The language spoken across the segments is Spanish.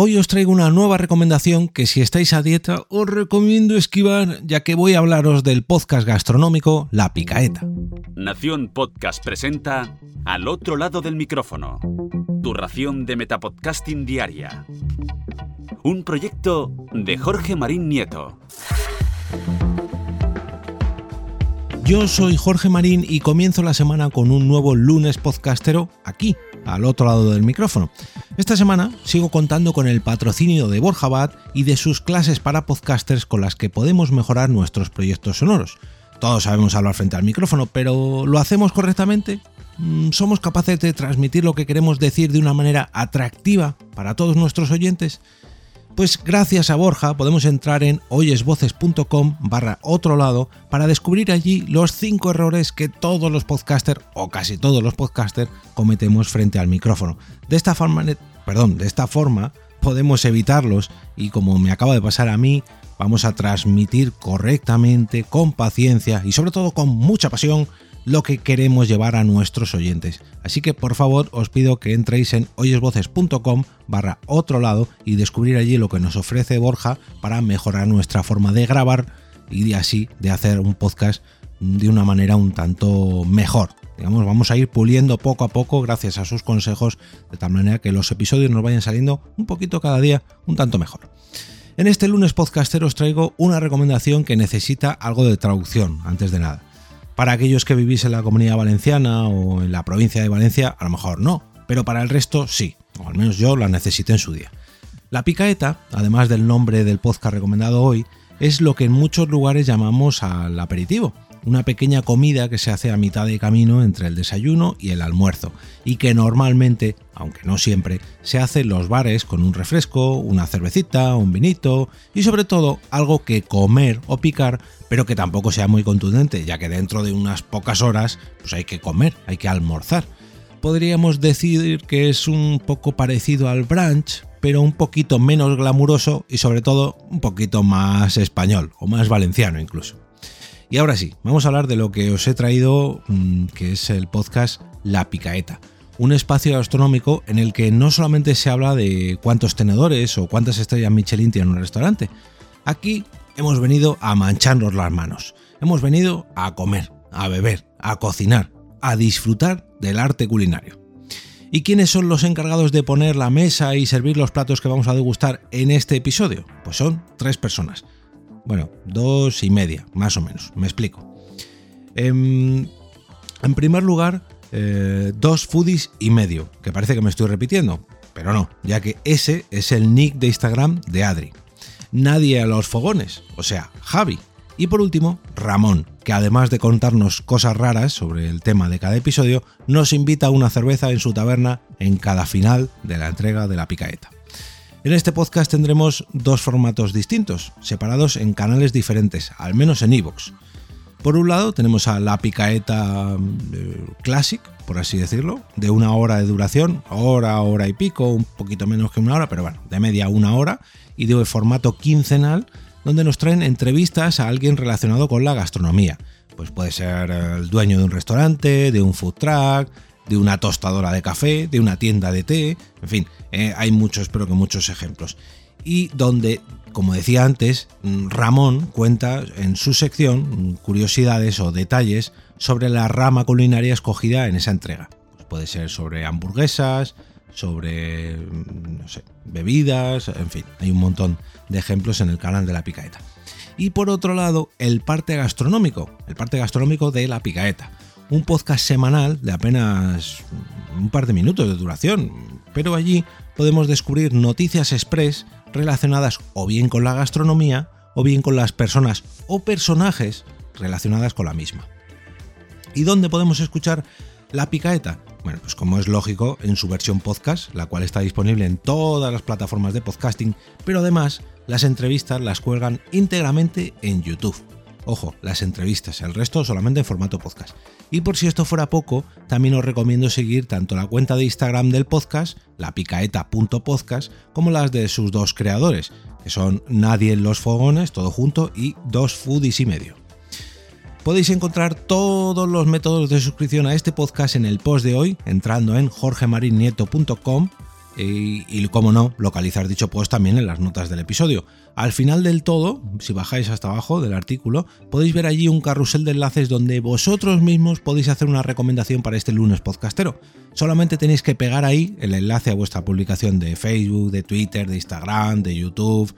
Hoy os traigo una nueva recomendación que si estáis a dieta os recomiendo esquivar ya que voy a hablaros del podcast gastronómico La Picaeta. Nación Podcast presenta Al otro lado del micrófono, tu ración de Metapodcasting Diaria. Un proyecto de Jorge Marín Nieto. Yo soy Jorge Marín y comienzo la semana con un nuevo lunes podcastero aquí, al otro lado del micrófono. Esta semana sigo contando con el patrocinio de Borja Bat y de sus clases para podcasters con las que podemos mejorar nuestros proyectos sonoros. Todos sabemos hablar frente al micrófono, pero ¿lo hacemos correctamente? Mm, ¿Somos capaces de transmitir lo que queremos decir de una manera atractiva para todos nuestros oyentes? Pues gracias a Borja podemos entrar en oyesvoces.com barra otro lado para descubrir allí los 5 errores que todos los podcasters, o casi todos los podcasters, cometemos frente al micrófono. De esta forma, perdón, de esta forma podemos evitarlos y como me acaba de pasar a mí, vamos a transmitir correctamente, con paciencia y sobre todo con mucha pasión lo que queremos llevar a nuestros oyentes. Así que por favor os pido que entréis en oyesvoces.com barra otro lado y descubrir allí lo que nos ofrece Borja para mejorar nuestra forma de grabar y así de hacer un podcast de una manera un tanto mejor. Digamos, vamos a ir puliendo poco a poco gracias a sus consejos, de tal manera que los episodios nos vayan saliendo un poquito cada día, un tanto mejor. En este lunes podcaster os traigo una recomendación que necesita algo de traducción, antes de nada. Para aquellos que vivís en la comunidad valenciana o en la provincia de Valencia, a lo mejor no, pero para el resto sí, o al menos yo la necesité en su día. La picaeta, además del nombre del podcast recomendado hoy, es lo que en muchos lugares llamamos al aperitivo, una pequeña comida que se hace a mitad de camino entre el desayuno y el almuerzo, y que normalmente, aunque no siempre, se hace en los bares con un refresco, una cervecita, un vinito y sobre todo algo que comer o picar, pero que tampoco sea muy contundente, ya que dentro de unas pocas horas pues hay que comer, hay que almorzar. Podríamos decir que es un poco parecido al brunch, pero un poquito menos glamuroso y sobre todo un poquito más español o más valenciano incluso. Y ahora sí, vamos a hablar de lo que os he traído, mm, que es el podcast La Picaeta, un espacio gastronómico en el que no solamente se habla de cuántos tenedores o cuántas estrellas Michelin tiene un restaurante. Aquí hemos venido a mancharnos las manos, hemos venido a comer, a beber, a cocinar, a disfrutar del arte culinario. ¿Y quiénes son los encargados de poner la mesa y servir los platos que vamos a degustar en este episodio? Pues son tres personas. Bueno, dos y media, más o menos. Me explico. Em, en, primer lugar, eh, dos foodies y medio, que parece que me estoy repitiendo, pero no, ya que ese es el nick de Instagram de Adri. Nadie a los fogones, o sea, Javi. Y por último, Ramón, que además de contarnos cosas raras sobre el tema de cada episodio, nos invita a una cerveza en su taberna en cada final de la entrega de la picaeta. En este podcast tendremos dos formatos distintos, separados en canales diferentes, al menos en iVoox. Por un lado tenemos a la picaeta eh, Classic, por así decirlo, de una hora de duración, hora, hora y pico, un poquito menos que una hora, pero bueno, de media una hora, y de formato quincenal, donde nos traen entrevistas a alguien relacionado con la gastronomía. Pues puede ser el dueño de un restaurante, de un food truck, de una tostadora de café, de una tienda de té, en fin, eh, hay muchos, pero que muchos ejemplos. Y donde, como decía antes, mm, Ramón cuenta en su sección curiosidades o detalles sobre la rama culinaria escogida en esa entrega. Pues puede ser sobre hamburguesas, sobre mm, no sé, bebidas, en fin, hay un montón de ejemplos en el canal de la picaeta. Y por otro lado, el parte gastronómico, el parte gastronómico de la picaeta un podcast semanal de apenas un par de minutos de duración, pero allí podemos descubrir noticias express relacionadas o bien con la gastronomía o bien con las personas o personajes relacionadas con la misma. ¿Y dónde podemos escuchar la picaeta? Bueno, pues como es lógico, en su versión podcast, la cual está disponible en todas las plataformas de podcasting, pero además las entrevistas las cuelgan íntegramente en YouTube. Ojo, las entrevistas, el resto solamente en formato podcast. Y por si esto fuera poco, también os recomiendo seguir tanto la cuenta de Instagram del podcast, la picaeta.podcast, como las de sus dos creadores, que son Nadie en los Fogones, todo junto, y Dos Foodies y medio. Podéis encontrar todos los métodos de suscripción a este podcast en el post de hoy, entrando en jorgemarinieto.com y, como no, localizar dicho post también en las notas del episodio. Al final del todo, si bajáis hasta abajo del artículo, podéis ver allí un carrusel de enlaces donde vosotros mismos podéis hacer una recomendación para este lunes podcastero. Solamente tenéis que pegar ahí el enlace a vuestra publicación de Facebook, de Twitter, de Instagram, de YouTube,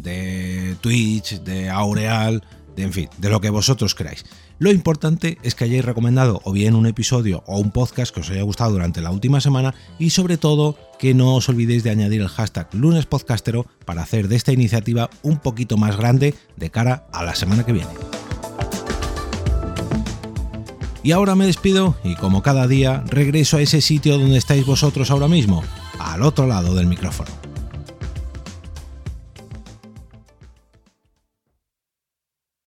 de Twitch, de Aureal, de en fin, de lo que vosotros queráis. Lo importante es que hayáis recomendado o bien un episodio o un podcast que os haya gustado durante la última semana y sobre todo que no os olvidéis de añadir el hashtag lunespodcastero para hacer de esta iniciativa un poquito más grande de cara a la semana que viene. Y ahora me despido y como cada día regreso a ese sitio donde estáis vosotros ahora mismo, al otro lado del micrófono.